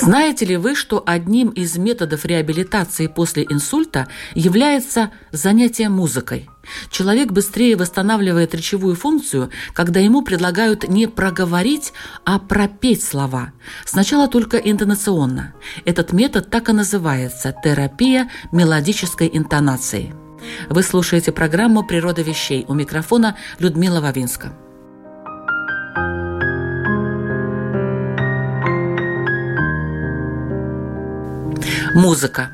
Знаете ли вы, что одним из методов реабилитации после инсульта является занятие музыкой? Человек быстрее восстанавливает речевую функцию, когда ему предлагают не проговорить, а пропеть слова. Сначала только интонационно. Этот метод так и называется – терапия мелодической интонации. Вы слушаете программу «Природа вещей». У микрофона Людмила Вавинска. Музыка.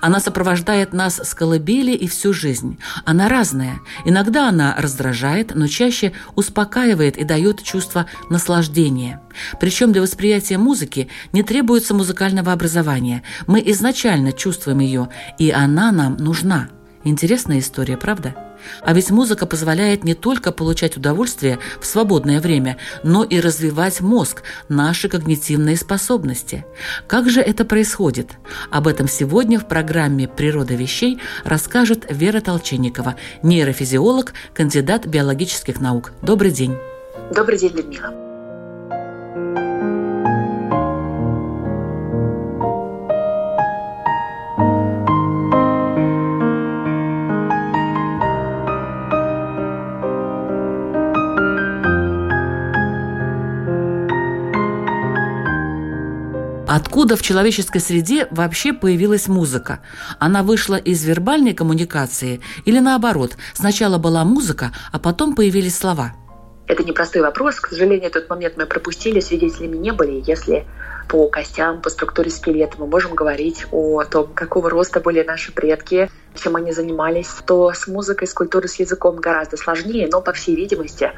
Она сопровождает нас с колыбели и всю жизнь. Она разная. Иногда она раздражает, но чаще успокаивает и дает чувство наслаждения. Причем для восприятия музыки не требуется музыкального образования. Мы изначально чувствуем ее, и она нам нужна. Интересная история, правда? А ведь музыка позволяет не только получать удовольствие в свободное время, но и развивать мозг, наши когнитивные способности. Как же это происходит? Об этом сегодня в программе «Природа вещей» расскажет Вера Толченникова, нейрофизиолог, кандидат биологических наук. Добрый день. Добрый день, Людмила. Откуда в человеческой среде вообще появилась музыка? Она вышла из вербальной коммуникации или наоборот, сначала была музыка, а потом появились слова? Это непростой вопрос. К сожалению, тот момент мы пропустили, свидетелями не были. Если по костям, по структуре скелета мы можем говорить о том, какого роста были наши предки, чем они занимались, то с музыкой, с культурой, с языком гораздо сложнее, но, по всей видимости,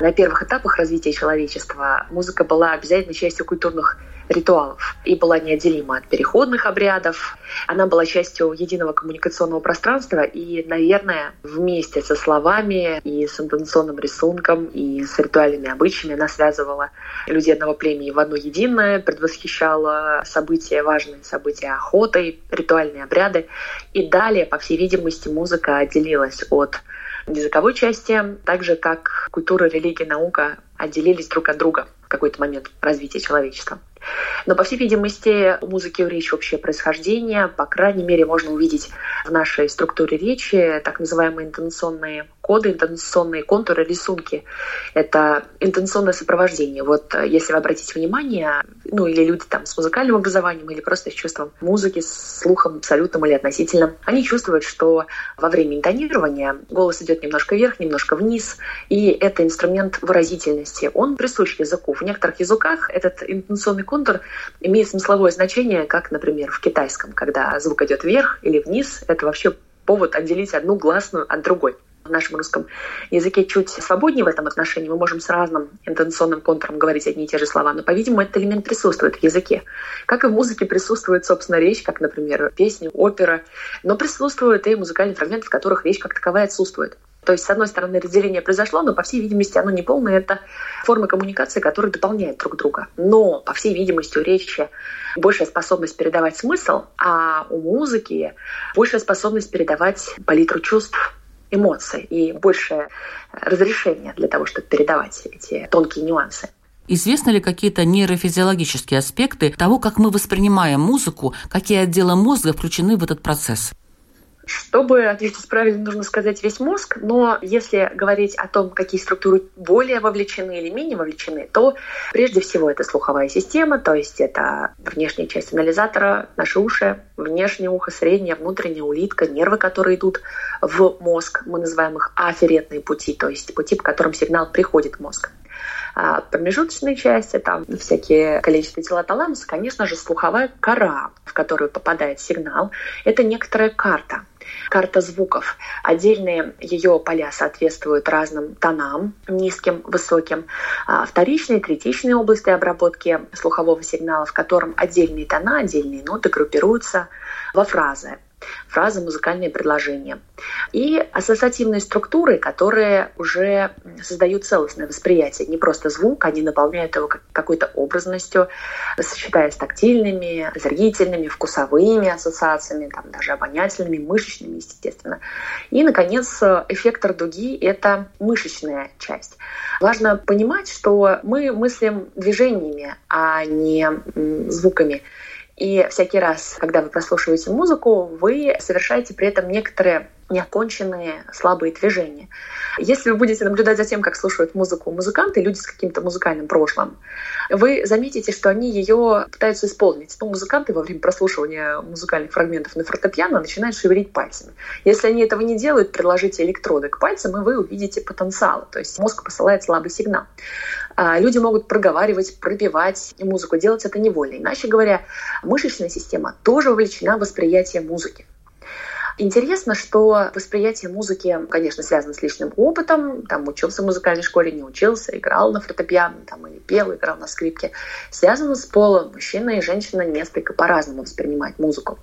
на первых этапах развития человечества музыка была обязательно частью культурных ритуалов и была неотделима от переходных обрядов. Она была частью единого коммуникационного пространства и, наверное, вместе со словами и с интенционным рисунком и с ритуальными обычаями она связывала людей одного племени в одно единое, предвосхищала события, важные события охоты, ритуальные обряды. И далее, по всей видимости, музыка отделилась от языковой части, так же как культура, религия, наука отделились друг от друга в какой-то момент развития человечества. Но, по всей видимости, у музыки у речи общее происхождение. По крайней мере, можно увидеть в нашей структуре речи так называемые интонационные коды, интонационные контуры, рисунки. Это интонационное сопровождение. Вот э, если вы обратите внимание, ну или люди там с музыкальным образованием или просто с чувством музыки, с слухом абсолютным или относительным, они чувствуют, что во время интонирования голос идет немножко вверх, немножко вниз, и это инструмент выразительности. Он присущ языку. В некоторых языках этот интонационный контур имеет смысловое значение, как, например, в китайском, когда звук идет вверх или вниз, это вообще повод отделить одну гласную от другой в нашем русском языке чуть свободнее в этом отношении. Мы можем с разным интонационным контуром говорить одни и те же слова, но, по-видимому, этот элемент присутствует в языке. Как и в музыке присутствует, собственно, речь, как, например, песня, опера, но присутствуют и музыкальные фрагменты, в которых речь как таковая отсутствует. То есть, с одной стороны, разделение произошло, но, по всей видимости, оно не полное. Это формы коммуникации, которые дополняют друг друга. Но, по всей видимости, у речи большая способность передавать смысл, а у музыки большая способность передавать палитру чувств, эмоций и большее разрешение для того, чтобы передавать эти тонкие нюансы. Известны ли какие-то нейрофизиологические аспекты того, как мы воспринимаем музыку, какие отделы мозга включены в этот процесс? Чтобы ответить правильно, нужно сказать весь мозг, но если говорить о том, какие структуры более вовлечены или менее вовлечены, то прежде всего это слуховая система, то есть это внешняя часть анализатора, наши уши, внешнее ухо, среднее, внутренняя улитка, нервы, которые идут в мозг, мы называем их афферентные пути, то есть пути, по которым сигнал приходит в мозг. А промежуточные части, там всякие количество тела таламуса, конечно же, слуховая кора, в которую попадает сигнал, это некоторая карта карта звуков. Отдельные ее поля соответствуют разным тонам, низким, высоким. А вторичные, третичные области обработки слухового сигнала, в котором отдельные тона, отдельные ноты группируются во фразы фразы, музыкальные предложения. И ассоциативные структуры, которые уже создают целостное восприятие. Не просто звук, они наполняют его какой-то образностью, сочетаясь с тактильными, зрительными, вкусовыми ассоциациями, там, даже обонятельными, мышечными, естественно. И, наконец, эффектор дуги — это мышечная часть. Важно понимать, что мы мыслим движениями, а не звуками. И всякий раз, когда вы прослушиваете музыку, вы совершаете при этом некоторые неоконченные слабые движения. Если вы будете наблюдать за тем, как слушают музыку музыканты, люди с каким-то музыкальным прошлым, вы заметите, что они ее пытаются исполнить. Ну, музыканты во время прослушивания музыкальных фрагментов на фортепиано начинают шевелить пальцами. Если они этого не делают, приложите электроды к пальцам, и вы увидите потенциал. То есть мозг посылает слабый сигнал. А люди могут проговаривать, пробивать музыку, делать это невольно. Иначе говоря, мышечная система тоже вовлечена в восприятие музыки. Интересно, что восприятие музыки, конечно, связано с личным опытом. Там учился в музыкальной школе, не учился, играл на фортепиано, там или пел, играл на скрипке. Связано с полом. Мужчина и женщина несколько по-разному воспринимают музыку.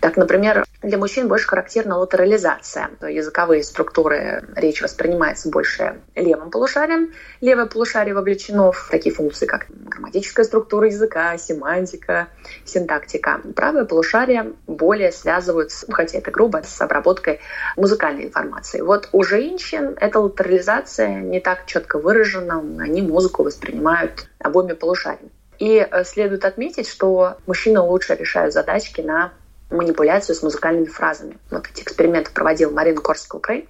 Так, например, для мужчин больше характерна латерализация. Языковые структуры речи воспринимаются больше левым полушарием. Левое полушарие вовлечено в такие функции, как грамматическая структура языка, семантика, синтактика. Правое полушарие более связываются, хотя это грубо, с обработкой музыкальной информации. Вот у женщин эта латерализация не так четко выражена, они музыку воспринимают обоими полушариями. И э, следует отметить, что мужчины лучше решают задачки на манипуляцию с музыкальными фразами. Вот эти эксперименты проводил Марина Корская-Украй.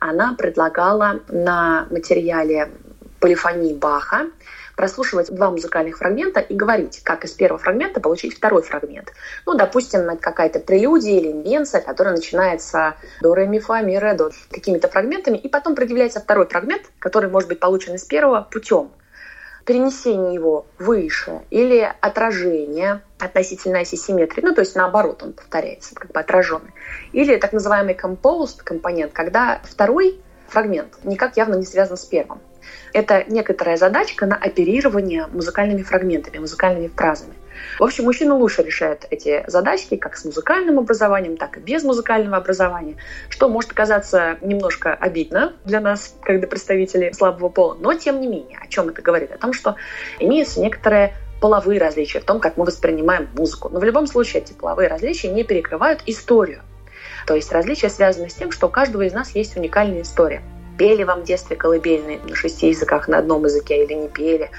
Она предлагала на материале полифонии Баха прослушивать два музыкальных фрагмента и говорить, как из первого фрагмента получить второй фрагмент. Ну, допустим, какая-то прелюдия или инвенция, которая начинается до ре ми фа ми ре до какими-то фрагментами, и потом предъявляется второй фрагмент, который может быть получен из первого путем перенесение его выше или отражение относительно оси симметрии, ну то есть наоборот он повторяется, как бы отраженный, или так называемый composed компонент, когда второй фрагмент никак явно не связан с первым. Это некоторая задачка на оперирование музыкальными фрагментами, музыкальными фразами. В общем, мужчина лучше решает эти задачки как с музыкальным образованием, так и без музыкального образования, что может казаться немножко обидно для нас, как для представителей слабого пола, но тем не менее, о чем это говорит? О том, что имеются некоторые половые различия в том, как мы воспринимаем музыку. Но в любом случае эти половые различия не перекрывают историю. То есть различия связаны с тем, что у каждого из нас есть уникальная история – Пели вам в детстве колыбельные на шести языках на одном языке или не пели?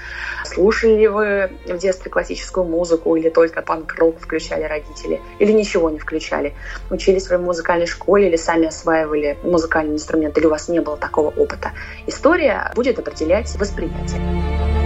Слушали ли вы в детстве классическую музыку или только панк-рок включали родители? Или ничего не включали? Учились вы в музыкальной школе или сами осваивали музыкальный инструмент, или у вас не было такого опыта? История будет определять восприятие.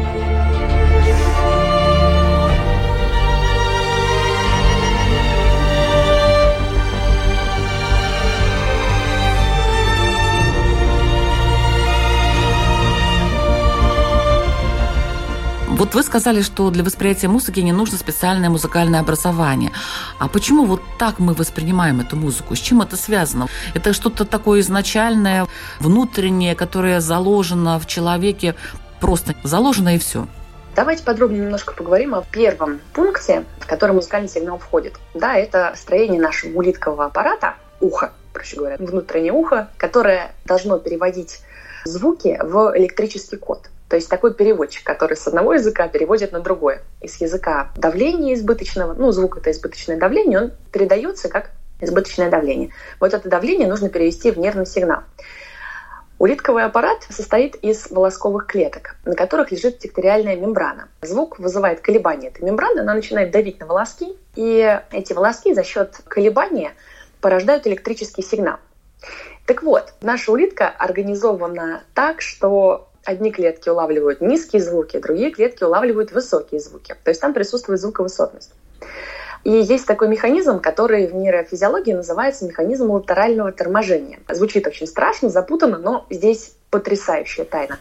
Вот вы сказали, что для восприятия музыки не нужно специальное музыкальное образование. А почему вот так мы воспринимаем эту музыку? С чем это связано? Это что-то такое изначальное, внутреннее, которое заложено в человеке, просто заложено и все. Давайте подробнее немножко поговорим о первом пункте, в который музыкальный сигнал входит. Да, это строение нашего улиткового аппарата, уха, проще говоря, внутреннее ухо, которое должно переводить звуки в электрический код. То есть такой переводчик, который с одного языка переводит на другой. Из языка давления избыточного, ну, звук это избыточное давление, он передается как избыточное давление. Вот это давление нужно перевести в нервный сигнал. Улитковый аппарат состоит из волосковых клеток, на которых лежит текториальная мембрана. Звук вызывает колебания этой мембраны, она начинает давить на волоски, и эти волоски за счет колебания порождают электрический сигнал. Так вот, наша улитка организована так, что одни клетки улавливают низкие звуки, другие клетки улавливают высокие звуки. То есть там присутствует звуковысотность. И есть такой механизм, который в нейрофизиологии называется механизм латерального торможения. Звучит очень страшно, запутанно, но здесь потрясающая тайна,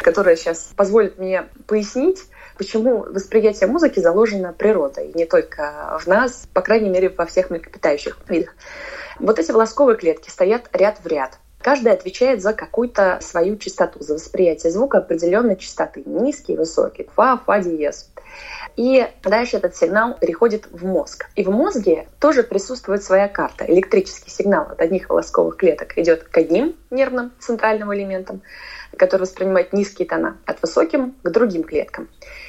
которая сейчас позволит мне пояснить, почему восприятие музыки заложено природой, не только в нас, по крайней мере, во всех млекопитающих видах. Вот эти волосковые клетки стоят ряд в ряд. Каждая отвечает за какую-то свою частоту, за восприятие звука определенной частоты. Низкий, высокий, фа, фа диез. И дальше этот сигнал переходит в мозг. И в мозге тоже присутствует своя карта. Электрический сигнал от одних волосковых клеток идет к одним нервным центральным элементам, которые воспринимают низкие тона, от высоким к другим клеткам.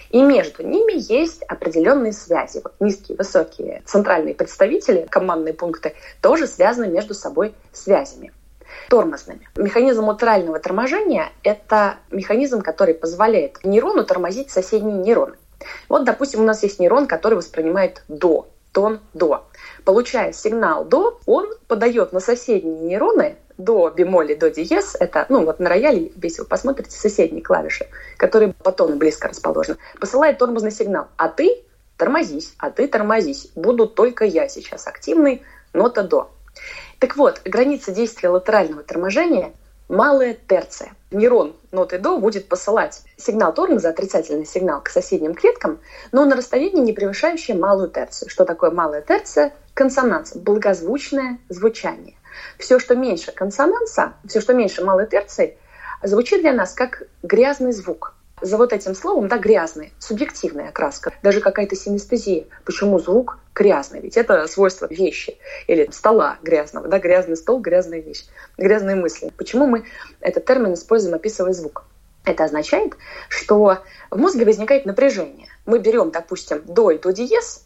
И между ними есть определенные связи. Вот низкие, высокие центральные представители, командные пункты, тоже связаны между собой связями тормозными. Механизм латерального торможения – это механизм, который позволяет нейрону тормозить соседние нейроны. Вот, допустим, у нас есть нейрон, который воспринимает до, тон до. Получая сигнал до, он подает на соседние нейроны до бемоли, до диез, это, ну, вот на рояле, если вы посмотрите, соседние клавиши, которые по тону близко расположены, посылает тормозный сигнал. А ты тормозись, а ты тормозись. Буду только я сейчас активный, нота до. Так вот, граница действия латерального торможения малая терция. Нейрон ноты до будет посылать сигнал тормоза, отрицательный сигнал к соседним клеткам, но на расстоянии, не превышающее малую терцию. Что такое малая терция? Консонанс, благозвучное звучание. Все, что меньше консонанса, все, что меньше малой терции, звучит для нас как грязный звук за вот этим словом, да, грязный, субъективная окраска, даже какая-то синестезия. Почему звук грязный? Ведь это свойство вещи или стола грязного, да, грязный стол, грязная вещь, грязные мысли. Почему мы этот термин используем, описывая звук? Это означает, что в мозге возникает напряжение. Мы берем, допустим, до и до диез,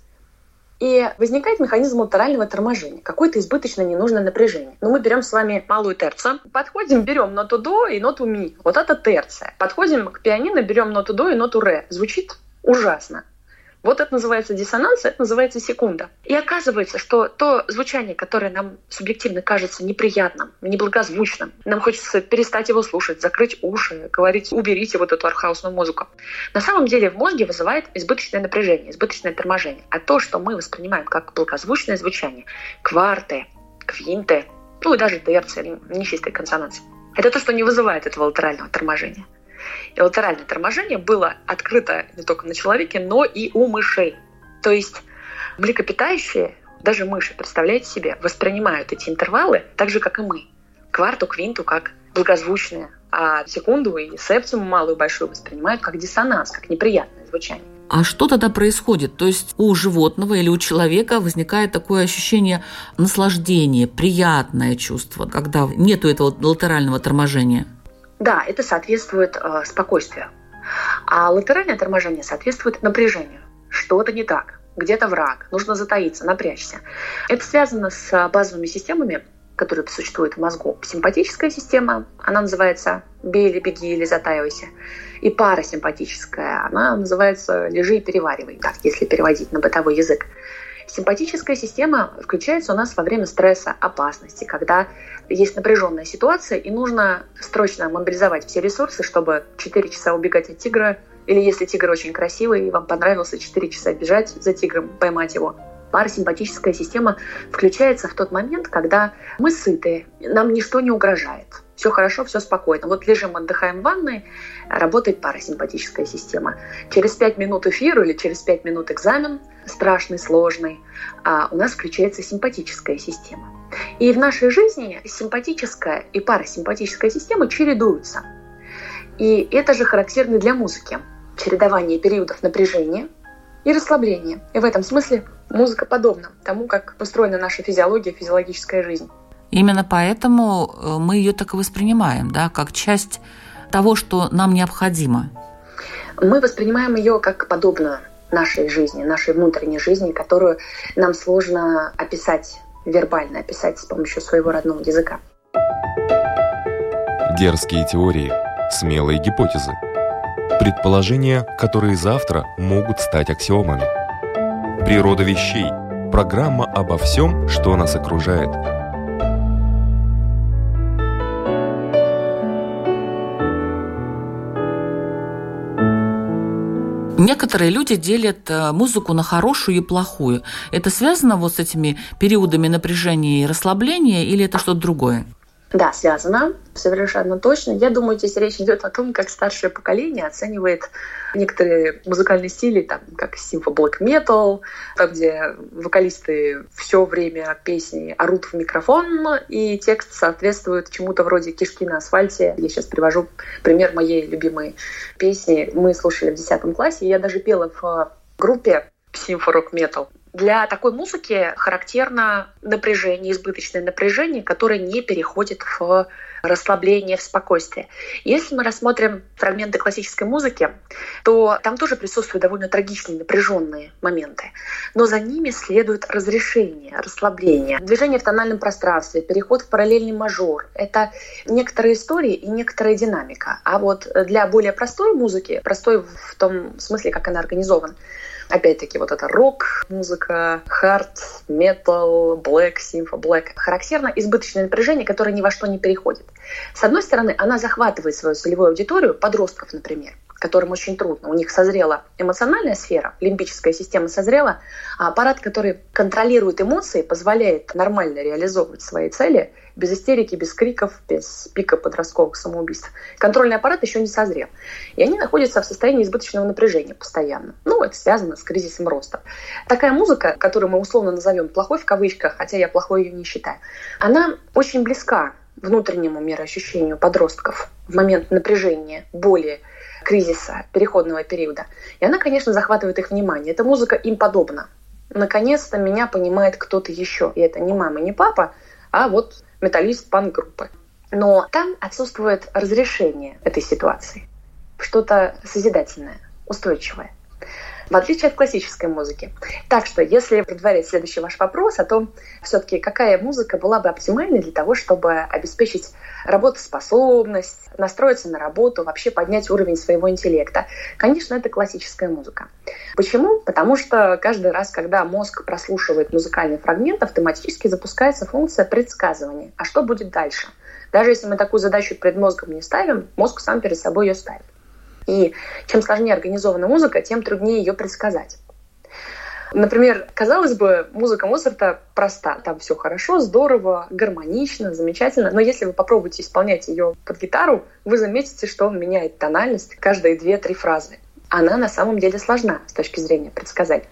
и возникает механизм латерального торможения, какое-то избыточно ненужное напряжение. Но мы берем с вами малую терцию, подходим, берем ноту до и ноту ми. Вот это терция. Подходим к пианино, берем ноту до и ноту ре. Звучит ужасно. Вот это называется диссонанс, это называется секунда. И оказывается, что то звучание, которое нам субъективно кажется неприятным, неблагозвучным, нам хочется перестать его слушать, закрыть уши, говорить «уберите вот эту архаусную музыку». На самом деле в мозге вызывает избыточное напряжение, избыточное торможение. А то, что мы воспринимаем как благозвучное звучание, кварты, квинты, ну и даже терции, нечистой консонанс, это то, что не вызывает этого латерального торможения. И латеральное торможение было открыто не только на человеке, но и у мышей. То есть млекопитающие, даже мыши, представляете себе, воспринимают эти интервалы так же, как и мы. Кварту, квинту как благозвучные, а секунду и септиму малую и большую воспринимают как диссонанс, как неприятное звучание. А что тогда происходит? То есть у животного или у человека возникает такое ощущение наслаждения, приятное чувство, когда нету этого латерального торможения? Да, это соответствует э, спокойствию. А латеральное торможение соответствует напряжению. Что-то не так, где-то враг, нужно затаиться, напрячься. Это связано с базовыми системами, которые существуют в мозгу. Симпатическая система, она называется «бей или беги или затаивайся». И парасимпатическая, она называется «лежи и переваривай», так, если переводить на бытовой язык. Симпатическая система включается у нас во время стресса, опасности, когда есть напряженная ситуация и нужно срочно мобилизовать все ресурсы, чтобы 4 часа убегать от тигра, или если тигр очень красивый и вам понравился 4 часа бежать за тигром, поймать его. Парасимпатическая система включается в тот момент, когда мы сыты, нам ничто не угрожает все хорошо, все спокойно. Вот лежим, отдыхаем в ванной, работает парасимпатическая система. Через 5 минут эфир или через 5 минут экзамен, страшный, сложный, а у нас включается симпатическая система. И в нашей жизни симпатическая и парасимпатическая система чередуются. И это же характерно для музыки. Чередование периодов напряжения и расслабления. И в этом смысле музыка подобна тому, как устроена наша физиология, физиологическая жизнь. Именно поэтому э, мы ее так и воспринимаем, да, как часть того, что нам необходимо. Мы воспринимаем ее как подобно нашей жизни, нашей внутренней жизни, которую нам сложно описать, вербально описать с помощью своего родного языка. Дерзкие теории, смелые гипотезы, предположения, которые завтра могут стать аксиомами. Природа вещей – программа обо всем, что нас окружает – Некоторые люди делят э, музыку на хорошую и плохую. Это связано вот с этими периодами напряжения и расслабления или это что-то другое? Да, связано, совершенно точно. Я думаю, здесь речь идет о том, как старшее поколение оценивает некоторые музыкальные стили, там, как симфо black metal, там, где вокалисты все время песни орут в микрофон, и текст соответствует чему-то вроде «Кишки на асфальте». Я сейчас привожу пример моей любимой песни. Мы слушали в 10 классе, и я даже пела в группе симфо-рок метал. Для такой музыки характерно напряжение, избыточное напряжение, которое не переходит в расслабление, в спокойствие. Если мы рассмотрим фрагменты классической музыки, то там тоже присутствуют довольно трагичные, напряженные моменты. Но за ними следует разрешение, расслабление, движение в тональном пространстве, переход в параллельный мажор. Это некоторые истории и некоторая динамика. А вот для более простой музыки, простой в том смысле, как она организована, Опять-таки, вот это рок, музыка, хард, метал, блэк, симфо, блэк. Характерно избыточное напряжение, которое ни во что не переходит. С одной стороны, она захватывает свою целевую аудиторию, подростков, например, которым очень трудно. У них созрела эмоциональная сфера, лимбическая система созрела, а аппарат, который контролирует эмоции, позволяет нормально реализовывать свои цели – без истерики, без криков, без пика подростковых самоубийств. Контрольный аппарат еще не созрел. И они находятся в состоянии избыточного напряжения постоянно. Ну, это связано с кризисом роста. Такая музыка, которую мы условно назовем плохой в кавычках, хотя я плохой ее не считаю, она очень близка внутреннему мироощущению подростков в момент напряжения, боли, кризиса, переходного периода. И она, конечно, захватывает их внимание. Эта музыка им подобна. Наконец-то меня понимает кто-то еще. И это не мама, не папа, а вот металлист панк-группы. Но там отсутствует разрешение этой ситуации. Что-то созидательное, устойчивое. В отличие от классической музыки. Так что, если предварить следующий ваш вопрос о том, все-таки какая музыка была бы оптимальной для того, чтобы обеспечить работоспособность, настроиться на работу, вообще поднять уровень своего интеллекта, конечно, это классическая музыка. Почему? Потому что каждый раз, когда мозг прослушивает музыкальный фрагмент, автоматически запускается функция предсказывания. А что будет дальше? Даже если мы такую задачу перед мозгом не ставим, мозг сам перед собой ее ставит. И чем сложнее организована музыка, тем труднее ее предсказать. Например, казалось бы, музыка Моцарта проста. Там все хорошо, здорово, гармонично, замечательно. Но если вы попробуете исполнять ее под гитару, вы заметите, что он меняет тональность каждые две-три фразы. Она на самом деле сложна с точки зрения предсказать.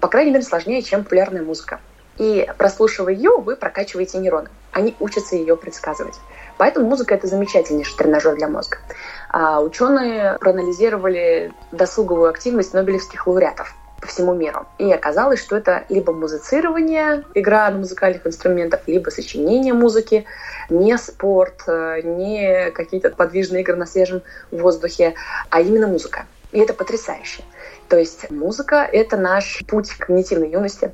По крайней мере, сложнее, чем популярная музыка. И прослушивая ее, вы прокачиваете нейроны. Они учатся ее предсказывать. Поэтому музыка — это замечательнейший тренажер для мозга. А ученые проанализировали досуговую активность нобелевских лауреатов по всему миру. И оказалось, что это либо музицирование, игра на музыкальных инструментах, либо сочинение музыки, не спорт, э, не какие-то подвижные игры на свежем воздухе, а именно музыка. И это потрясающе. То есть музыка — это наш путь к когнитивной юности,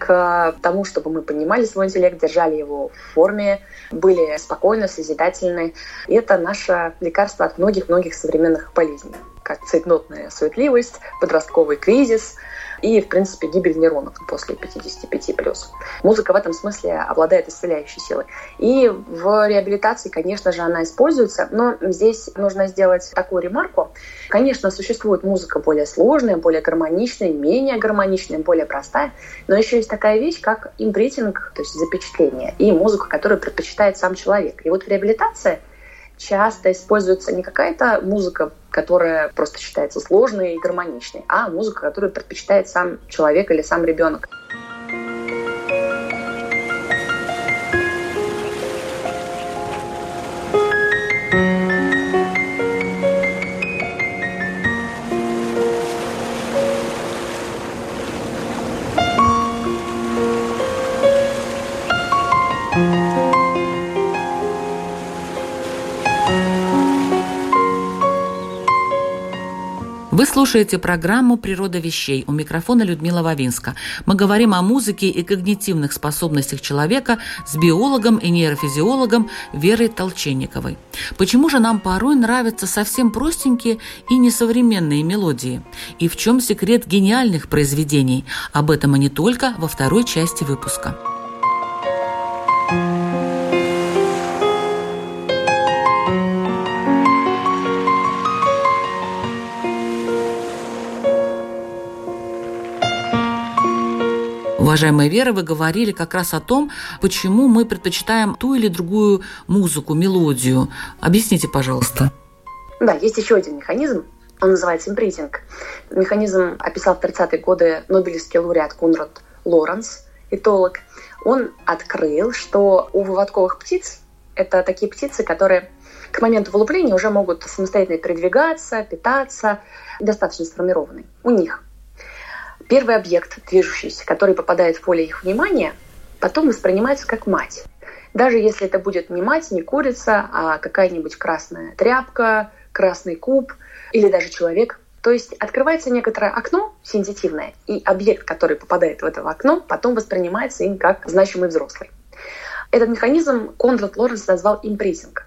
к тому, чтобы мы понимали свой интеллект, держали его в форме, были спокойны, созидательны. И это наше лекарство от многих-многих современных болезней, как цейтнотная суетливость, подростковый кризис – и, в принципе, гибель нейронов после 55 плюс. Музыка в этом смысле обладает исцеляющей силой. И в реабилитации, конечно же, она используется, но здесь нужно сделать такую ремарку. Конечно, существует музыка более сложная, более гармоничная, менее гармоничная, более простая, но еще есть такая вещь, как импритинг, то есть запечатление, и музыка, которую предпочитает сам человек. И вот в реабилитации часто используется не какая-то музыка, которая просто считается сложной и гармоничной, а музыка, которую предпочитает сам человек или сам ребенок. Вы слушаете программу «Природа вещей». У микрофона Людмила Вавинска. Мы говорим о музыке и когнитивных способностях человека с биологом и нейрофизиологом Верой Толченниковой. Почему же нам порой нравятся совсем простенькие и несовременные мелодии? И в чем секрет гениальных произведений? Об этом и не только во второй части выпуска. Уважаемая Вера, вы говорили как раз о том, почему мы предпочитаем ту или другую музыку, мелодию. Объясните, пожалуйста. Да, есть еще один механизм, он называется импринтинг. Механизм описал в 30-е годы Нобелевский лауреат Конрад Лоренс, этолог. Он открыл, что у выводковых птиц, это такие птицы, которые к моменту вылупления уже могут самостоятельно передвигаться, питаться, достаточно сформированные. У них Первый объект, движущийся, который попадает в поле их внимания, потом воспринимается как мать. Даже если это будет не мать, не курица, а какая-нибудь красная тряпка, красный куб или даже человек. То есть открывается некоторое окно сенситивное, и объект, который попадает в это окно, потом воспринимается им как значимый взрослый. Этот механизм Конрад Лоренс назвал импринтинг.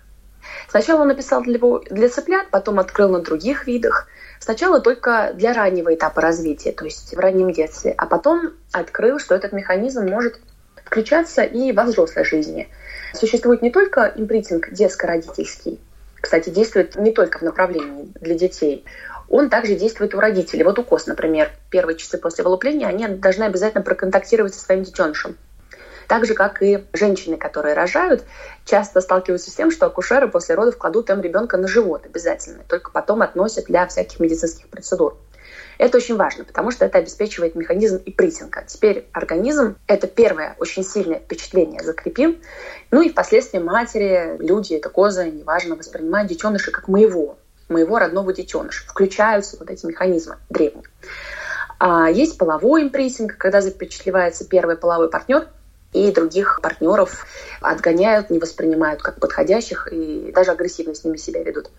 Сначала он написал для, для цыплят, потом открыл на других видах. Сначала только для раннего этапа развития, то есть в раннем детстве, а потом открыл, что этот механизм может включаться и во взрослой жизни. Существует не только импринтинг детско-родительский, кстати, действует не только в направлении для детей, он также действует у родителей. Вот укос, например, первые часы после вылупления, они должны обязательно проконтактировать со своим детенышем. Так же, как и женщины, которые рожают, часто сталкиваются с тем, что акушеры после родов кладут им ребенка на живот обязательно, только потом относят для всяких медицинских процедур. Это очень важно, потому что это обеспечивает механизм и прессинга. Теперь организм — это первое очень сильное впечатление закрепил. Ну и впоследствии матери, люди, это козы, неважно, воспринимают детеныша как моего, моего родного детеныша. Включаются вот эти механизмы древние. А есть половой импрессинг, когда запечатлевается первый половой партнер — и других партнеров отгоняют, не воспринимают как подходящих и даже агрессивно с ними себя ведут.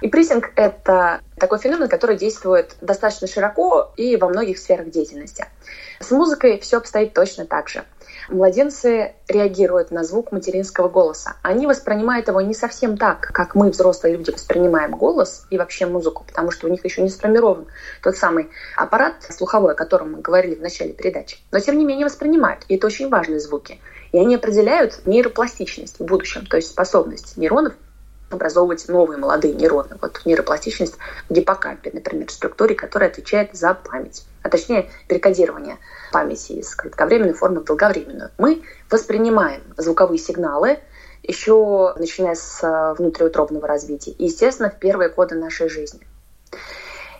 И прессинг — это такой феномен, который действует достаточно широко и во многих сферах деятельности. С музыкой все обстоит точно так же. Младенцы реагируют на звук материнского голоса. Они воспринимают его не совсем так, как мы, взрослые люди, воспринимаем голос и вообще музыку, потому что у них еще не сформирован тот самый аппарат слуховой, о котором мы говорили в начале передачи. Но тем не менее воспринимают, и это очень важные звуки. И они определяют нейропластичность в будущем, то есть способность нейронов образовывать новые молодые нейроны. Вот нейропластичность в гиппокампе, например, структуре, которая отвечает за память, а точнее перекодирование памяти из кратковременной формы в долговременную. Мы воспринимаем звуковые сигналы еще начиная с э, внутриутробного развития и, естественно, в первые годы нашей жизни.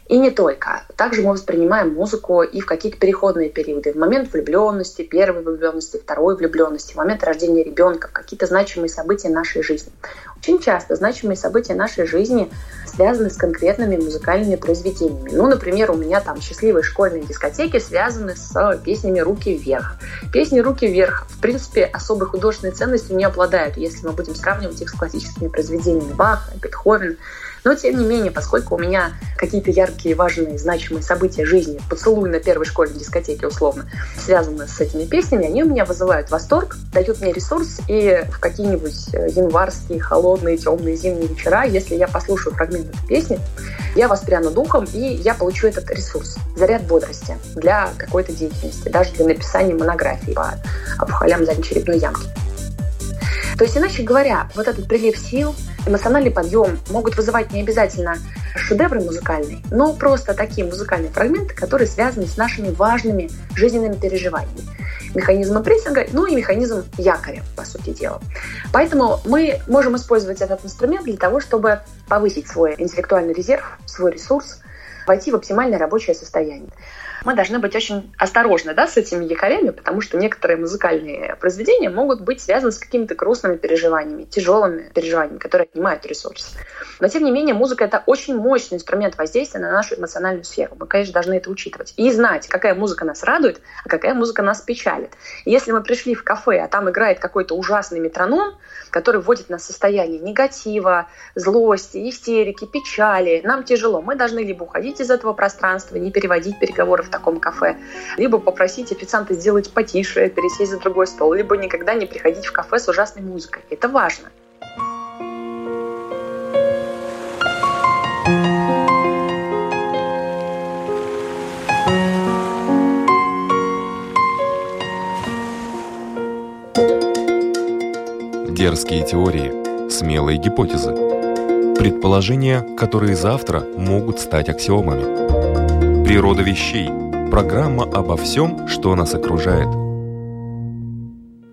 И не только. Также мы воспринимаем музыку и в какие-то переходные периоды. В момент влюбленности, первой влюбленности, второй влюбленности, в момент рождения ребенка, в какие-то значимые события нашей жизни. Очень часто значимые события нашей жизни связаны с конкретными музыкальными произведениями. Ну, например, у меня там счастливые школьные дискотеки связаны с песнями «Руки вверх». Песни «Руки вверх» в принципе особой художественной ценностью не обладают, если мы будем сравнивать их с классическими произведениями Баха, Бетховена. Но, тем не менее, поскольку у меня какие-то яркие, важные, значимые события жизни, поцелуй на первой школьной дискотеке условно, связаны с этими песнями, они у меня вызывают восторг, дают мне ресурс, и в какие-нибудь э, январские, холодные, темные зимние вечера, если я послушаю фрагмент этой песни, я воспряну духом, и я получу этот ресурс, заряд бодрости для какой-то деятельности, даже для написания монографии по опухолям задней черепной ямки. То есть, иначе говоря, вот этот прилив сил, эмоциональный подъем могут вызывать не обязательно шедевры музыкальные, но просто такие музыкальные фрагменты, которые связаны с нашими важными жизненными переживаниями. Механизмом прессинга, ну и механизм якоря, по сути дела. Поэтому мы можем использовать этот инструмент для того, чтобы повысить свой интеллектуальный резерв, свой ресурс, войти в оптимальное рабочее состояние мы должны быть очень осторожны да, с этими якорями, потому что некоторые музыкальные произведения могут быть связаны с какими-то грустными переживаниями, тяжелыми переживаниями, которые отнимают ресурс. Но, тем не менее, музыка — это очень мощный инструмент воздействия на нашу эмоциональную сферу. Мы, конечно, должны это учитывать. И знать, какая музыка нас радует, а какая музыка нас печалит. Если мы пришли в кафе, а там играет какой-то ужасный метроном, который вводит нас в состояние негатива, злости, истерики, печали, нам тяжело. Мы должны либо уходить из этого пространства, не переводить переговоры в таком кафе, либо попросить официанта сделать потише, пересесть за другой стол, либо никогда не приходить в кафе с ужасной музыкой. Это важно. Дерзкие теории, смелые гипотезы, предположения, которые завтра могут стать аксиомами. Природа вещей. Программа обо всем, что нас окружает.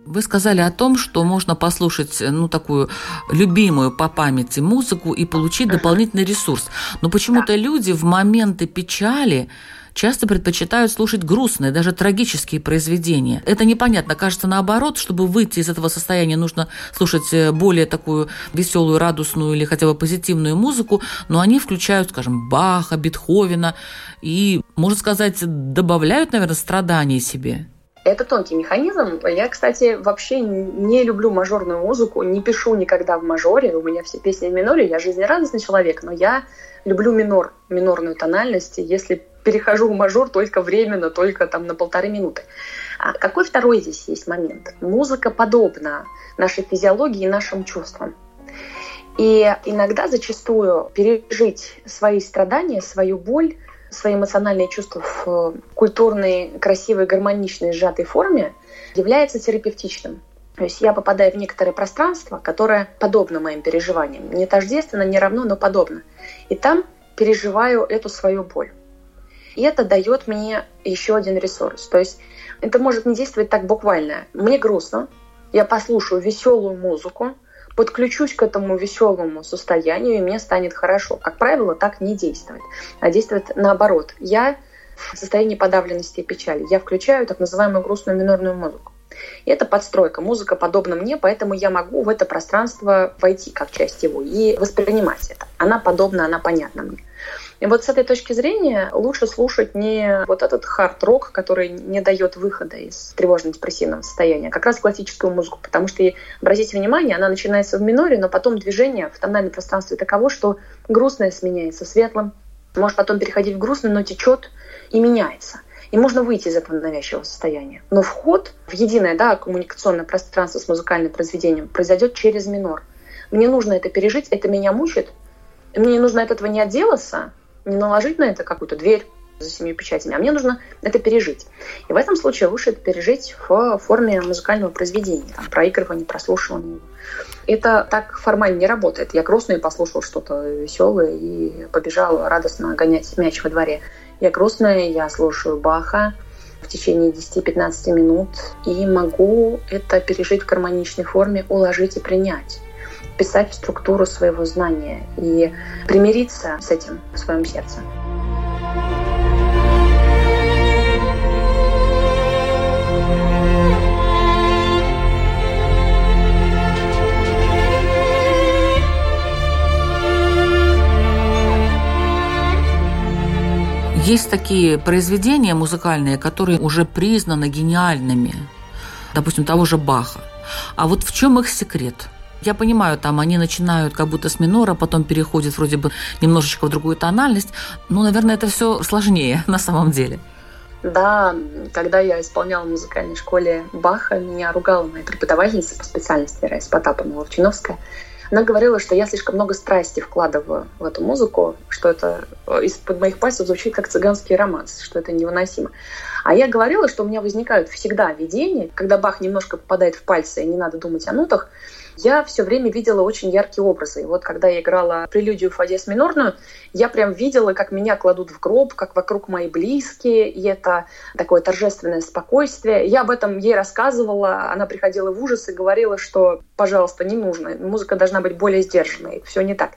Вы сказали о том, что можно послушать э, ну такую любимую по памяти музыку и получить дополнительный ресурс. Но почему-то люди в моменты печали часто предпочитают слушать грустные, даже трагические произведения. Это непонятно. Кажется, наоборот, чтобы выйти из этого состояния, нужно слушать э, более такую веселую, радостную или хотя бы позитивную музыку, но они включают, скажем, Баха, Бетховена и, можно сказать, добавляют, наверное, страданий себе. Это тонкий механизм. Я, кстати, вообще не люблю мажорную музыку, не пишу никогда в мажоре. У меня все песни в миноре. Я жизнерадостный человек, но я люблю минор, минорную тональность. Если перехожу в мажор только временно, только там на полторы минуты. А какой второй здесь есть момент? Музыка подобна нашей физиологии и нашим чувствам. И иногда, зачастую, пережить свои страдания, свою боль свои эмоциональные чувства в культурной, красивой, гармоничной, сжатой форме является терапевтичным. То есть я попадаю в некоторое пространство, которое подобно моим переживаниям. Не тождественно, не равно, но подобно. И там переживаю эту свою боль. И это дает мне еще один ресурс. То есть это может не действовать так буквально. Мне грустно, я послушаю веселую музыку, подключусь к этому веселому состоянию, и мне станет хорошо. Как правило, так не действует, а действует наоборот. Я в состоянии подавленности и печали. Я включаю так называемую грустную минорную музыку. И это подстройка. Музыка подобна мне, поэтому я могу в это пространство войти как часть его и воспринимать это. Она подобна, она понятна мне. И вот с этой точки зрения лучше слушать не вот этот хард-рок, который не дает выхода из тревожно-депрессивного состояния, а как раз классическую музыку, потому что, обратите внимание, она начинается в миноре, но потом движение в тональном пространстве таково, что грустное сменяется светлым, может потом переходить в грустное, но течет и меняется. И можно выйти из этого навязчивого состояния. Но вход в единое да, коммуникационное пространство с музыкальным произведением произойдет через минор. Мне нужно это пережить, это меня мучает. Мне не нужно от этого не отделаться, не наложить на это какую-то дверь за семью печатями, а мне нужно это пережить. И в этом случае лучше это пережить в форме музыкального произведения, там, проигрывания, прослушивания. Это так формально не работает. Я грустно и послушал что-то веселое и побежал радостно гонять мяч во дворе. Я грустная, я слушаю Баха в течение 10-15 минут и могу это пережить в гармоничной форме, уложить и принять вписать структуру своего знания и примириться с этим в своем сердце. Есть такие произведения музыкальные, которые уже признаны гениальными, допустим, того же Баха. А вот в чем их секрет? Я понимаю, там они начинают как будто с минора, потом переходят вроде бы немножечко в другую тональность. Ну, наверное, это все сложнее на самом деле. Да, когда я исполняла в музыкальной школе Баха, меня ругала моя преподавательница по специальности Раиса Потапова Ловчиновская. Она говорила, что я слишком много страсти вкладываю в эту музыку, что это э, из-под моих пальцев звучит как цыганский романс, что это невыносимо. А я говорила, что у меня возникают всегда видения, когда Бах немножко попадает в пальцы, и не надо думать о нотах, я все время видела очень яркие образы. И вот когда я играла прелюдию Фадес минорную, я прям видела, как меня кладут в гроб, как вокруг мои близкие, и это такое торжественное спокойствие. Я об этом ей рассказывала, она приходила в ужас и говорила, что, пожалуйста, не нужно, музыка должна быть более сдержанной, все не так.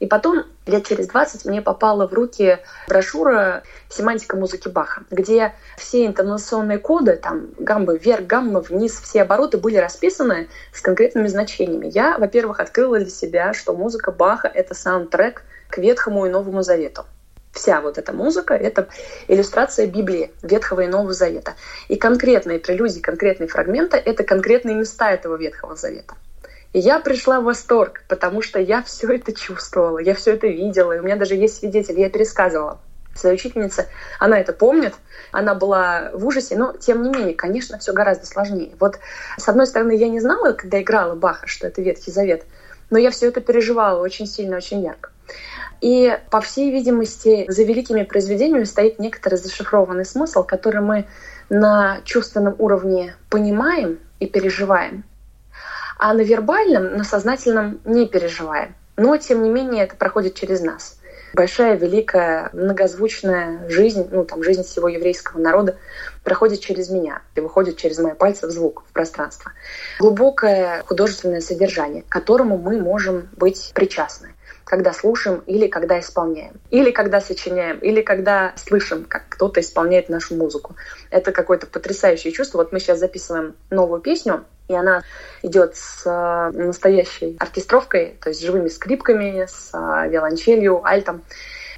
И потом, лет через 20, мне попала в руки брошюра «Семантика музыки Баха», где все интонационные коды, там гаммы вверх, гаммы вниз, все обороты были расписаны с конкретными значениями. Я, во-первых, открыла для себя, что музыка Баха — это саундтрек к Ветхому и Новому Завету вся вот эта музыка — это иллюстрация Библии, Ветхого и Нового Завета. И конкретные прелюдии, конкретные фрагменты — это конкретные места этого Ветхого Завета. И я пришла в восторг, потому что я все это чувствовала, я все это видела, и у меня даже есть свидетель, я пересказывала. Своей учительнице, она это помнит, она была в ужасе, но тем не менее, конечно, все гораздо сложнее. Вот с одной стороны, я не знала, когда играла Баха, что это Ветхий Завет, но я все это переживала очень сильно, очень ярко. И, по всей видимости, за великими произведениями стоит некоторый зашифрованный смысл, который мы на чувственном уровне понимаем и переживаем, а на вербальном, на сознательном не переживаем. Но, тем не менее, это проходит через нас. большая, великая, многозвучная жизнь, ну там жизнь всего еврейского народа проходит через меня и выходит через мои пальцы в звук, в пространство. Глубокое художественное содержание, к которому мы можем быть причастны когда слушаем или когда исполняем, или когда сочиняем, или когда слышим, как кто-то исполняет нашу музыку. Это какое-то потрясающее чувство. Вот мы сейчас записываем новую песню, и она идет с э, настоящей оркестровкой, то есть живыми скрипками, с э, виолончелью, альтом.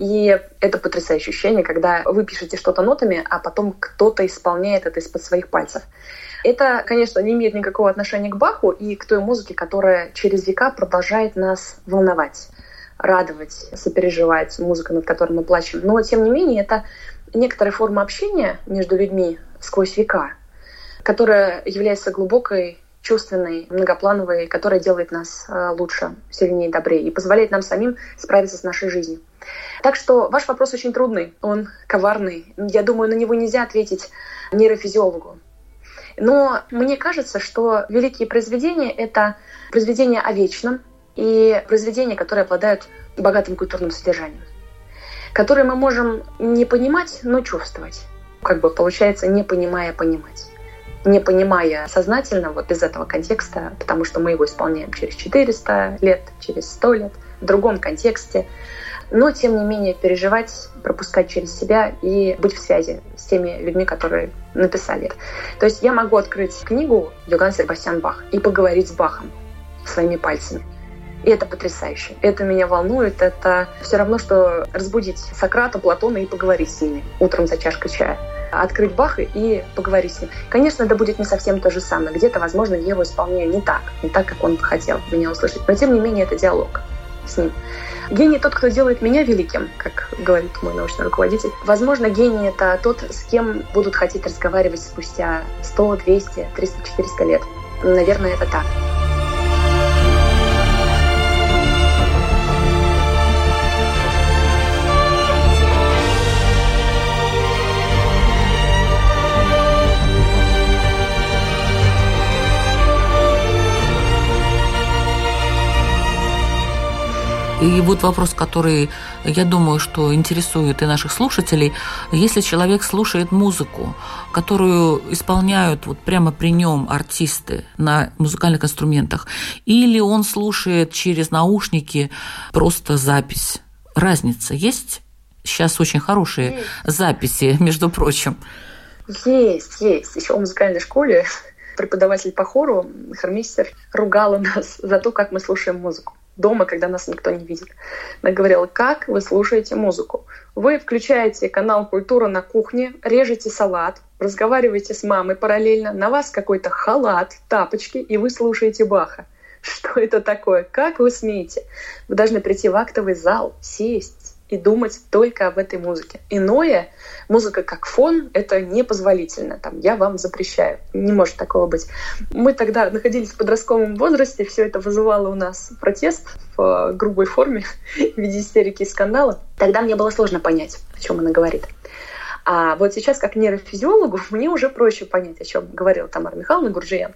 И это потрясающее ощущение, когда вы пишете что-то нотами, а потом кто-то исполняет это из-под своих пальцев. Это, конечно, не имеет никакого отношения к Баху и к той музыке, которая через века продолжает нас волновать радовать, сопереживать, музыка, над которой мы плачем. Но, тем не менее, это некоторая форма общения между людьми сквозь века, которая является глубокой, чувственной, многоплановой, которая делает нас э, лучше, сильнее, добрее и позволяет нам самим справиться с нашей жизнью. Так что ваш вопрос очень трудный, он коварный. Я думаю, на него нельзя ответить нейрофизиологу. Но мне кажется, что великие произведения — это произведения о вечном, и произведения, которые обладают богатым культурным содержанием, которые мы можем не понимать, но чувствовать. Как бы получается, не понимая понимать. Не понимая сознательно вот из этого контекста, потому что мы его исполняем через 400 лет, через 100 лет, в другом контексте, но тем не менее переживать, пропускать через себя и быть в связи с теми людьми, которые написали это. То есть я могу открыть книгу Йоганн Себастьян Бах и поговорить с Бахом своими пальцами. И это потрясающе. Это меня волнует. Это все равно, что разбудить Сократа, Платона и поговорить с ними утром за чашкой чая открыть Баха и поговорить с ним. Конечно, это будет не совсем то же самое. Где-то, возможно, я его исполняю не так, не так, как он хотел меня услышать. Но, тем не менее, это диалог с ним. Гений тот, кто делает меня великим, как говорит мой научный руководитель. Возможно, гений — это тот, с кем будут хотеть разговаривать спустя 100, 200, 300, 400 лет. Наверное, это так. И вот вопрос, который, я думаю, что интересует и наших слушателей. Если человек слушает музыку, которую исполняют вот прямо при нем артисты на музыкальных инструментах, или он слушает через наушники просто запись, разница есть? Сейчас очень хорошие есть. записи, между прочим. Есть, есть. Еще в музыкальной школе преподаватель по хору, хормистер, ругала нас за то, как мы слушаем музыку дома, когда нас никто не видит. Она говорила, как вы слушаете музыку? Вы включаете канал «Культура» на кухне, режете салат, разговариваете с мамой параллельно, на вас какой-то халат, тапочки, и вы слушаете Баха. Что это такое? Как вы смеете? Вы должны прийти в актовый зал, сесть, и думать только об этой музыке. Иное, музыка как фон, это непозволительно. Там, я вам запрещаю. Не может такого быть. Мы тогда находились в подростковом возрасте, все это вызывало у нас протест в э, грубой форме в виде истерики и скандала. Тогда мне было сложно понять, о чем она говорит. А вот сейчас, как нейрофизиологу, мне уже проще понять, о чем говорила Тамара Михайловна Гурджия.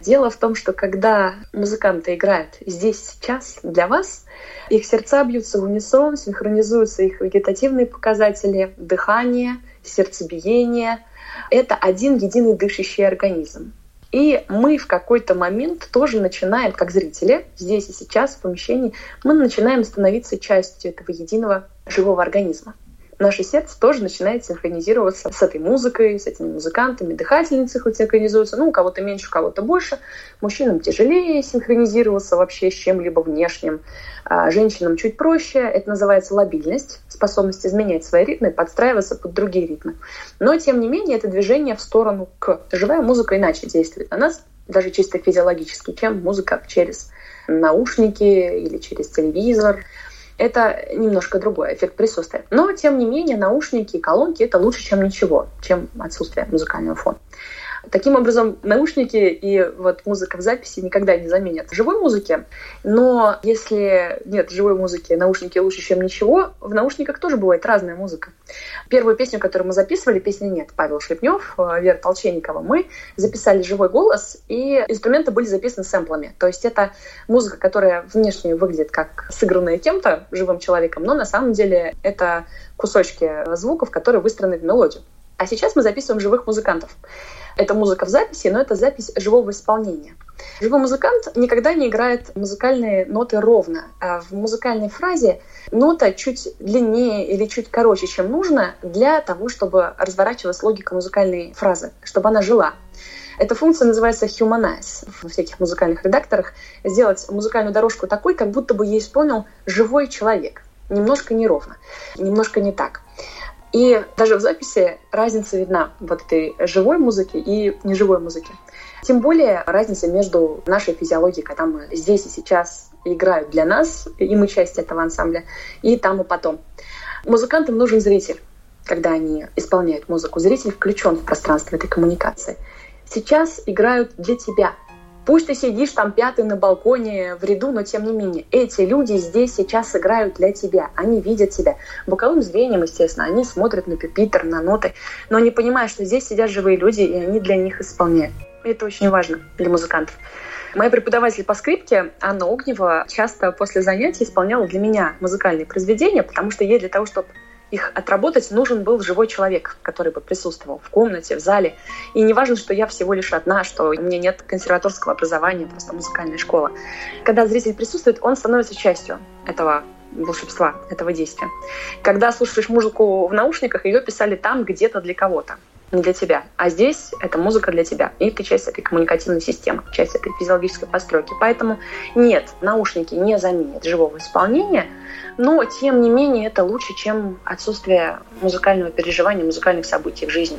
Дело в том, что когда музыканты играют здесь сейчас для вас, их сердца бьются в унисон, синхронизуются их вегетативные показатели, дыхание, сердцебиение. Это один единый дышащий организм. И мы в какой-то момент тоже начинаем, как зрители, здесь и сейчас, в помещении, мы начинаем становиться частью этого единого живого организма наше сердце тоже начинает синхронизироваться с этой музыкой, с этими музыкантами. Дыхательницы хоть синхронизируются, ну, у кого-то меньше, у кого-то больше. Мужчинам тяжелее синхронизироваться вообще с чем-либо внешним. А женщинам чуть проще. Это называется лобильность, способность изменять свои ритмы, подстраиваться под другие ритмы. Но, тем не менее, это движение в сторону к. Живая музыка иначе действует на нас, даже чисто физиологически, чем музыка через наушники или через телевизор это немножко другой эффект присутствия. Но, тем не менее, наушники и колонки — это лучше, чем ничего, чем отсутствие музыкального фона. Таким образом, наушники и вот музыка в записи никогда не заменят живой музыки. Но если нет живой музыки, наушники лучше, чем ничего, в наушниках тоже бывает разная музыка. Первую песню, которую мы записывали, песни нет, Павел Шлепнев, э, Вера Толченникова, мы записали живой голос, и инструменты были записаны сэмплами. То есть это музыка, которая внешне выглядит как сыгранная кем-то, живым человеком, но на самом деле это кусочки звуков, которые выстроены в мелодию. А сейчас мы записываем живых музыкантов. Это музыка в записи, но это запись живого исполнения. Живой музыкант никогда не играет музыкальные ноты ровно. А в музыкальной фразе нота чуть длиннее или чуть короче, чем нужно для того, чтобы разворачивалась логика музыкальной фразы, чтобы она жила. Эта функция называется humanize в всяких музыкальных редакторах. Сделать музыкальную дорожку такой, как будто бы ее исполнил живой человек. Немножко неровно, немножко не так. И даже в записи разница видна вот этой живой музыки и неживой музыки. Тем более разница между нашей физиологией, когда мы здесь и сейчас играют для нас, и мы часть этого ансамбля, и там и потом. Музыкантам нужен зритель, когда они исполняют музыку. Зритель включен в пространство этой коммуникации. Сейчас играют для тебя – Пусть ты сидишь там пятый на балконе в ряду, но тем не менее, эти люди здесь сейчас играют для тебя. Они видят тебя. Боковым зрением, естественно, они смотрят на пюпитер, на ноты, но они понимают, что здесь сидят живые люди, и они для них исполняют. Это очень важно для музыкантов. Моя преподаватель по скрипке Анна Огнева часто после занятий исполняла для меня музыкальные произведения, потому что ей для того, чтобы их отработать, нужен был живой человек, который бы присутствовал в комнате, в зале. И не важно, что я всего лишь одна, что у меня нет консерваторского образования, просто музыкальная школа. Когда зритель присутствует, он становится частью этого волшебства, этого действия. Когда слушаешь музыку в наушниках, ее писали там где-то для кого-то не для тебя. А здесь это музыка для тебя. И ты часть этой коммуникативной системы, часть этой физиологической постройки. Поэтому нет, наушники не заменят живого исполнения, но, тем не менее, это лучше, чем отсутствие музыкального переживания, музыкальных событий в жизни.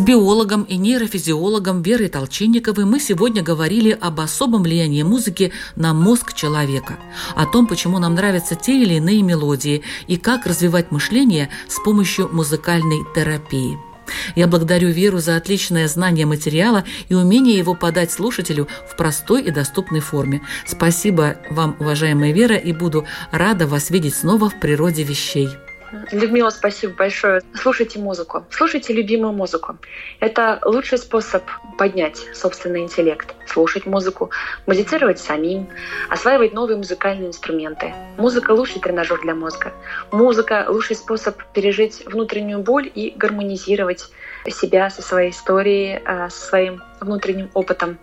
Биологом и нейрофизиологом Верой Толчинниковой мы сегодня говорили об особом влиянии музыки на мозг человека, о том, почему нам нравятся те или иные мелодии и как развивать мышление с помощью музыкальной терапии. Я благодарю Веру за отличное знание материала и умение его подать слушателю в простой и доступной форме. Спасибо вам, уважаемая Вера, и буду рада вас видеть снова в природе вещей. Людмила, спасибо большое. Слушайте музыку. Слушайте любимую музыку. Это лучший способ поднять собственный интеллект. Слушать музыку, музицировать самим, осваивать новые музыкальные инструменты. Музыка – лучший тренажер для мозга. Музыка – лучший способ пережить внутреннюю боль и гармонизировать себя со своей историей, а, со своим внутренним опытом.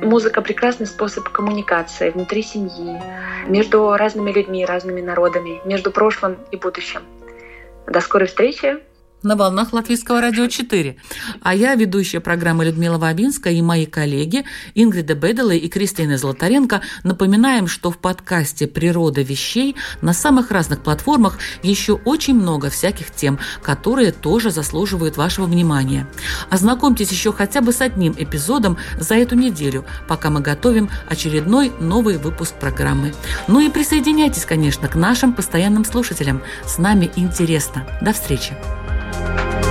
Музыка — прекрасный способ коммуникации внутри семьи, между разными людьми, разными народами, между прошлым и будущим. До скорой встречи! На волнах Латвийского радио 4. А я, ведущая программы Людмила Вабинская и мои коллеги Ингрида Бедела и Кристина Золотаренко напоминаем, что в подкасте «Природа вещей» на самых разных платформах еще очень много всяких тем, которые тоже заслуживают вашего внимания. Ознакомьтесь еще хотя бы с одним эпизодом за эту неделю, пока мы готовим очередной новый выпуск программы. Ну и присоединяйтесь, конечно, к нашим постоянным слушателям. С нами интересно. До встречи! Bye.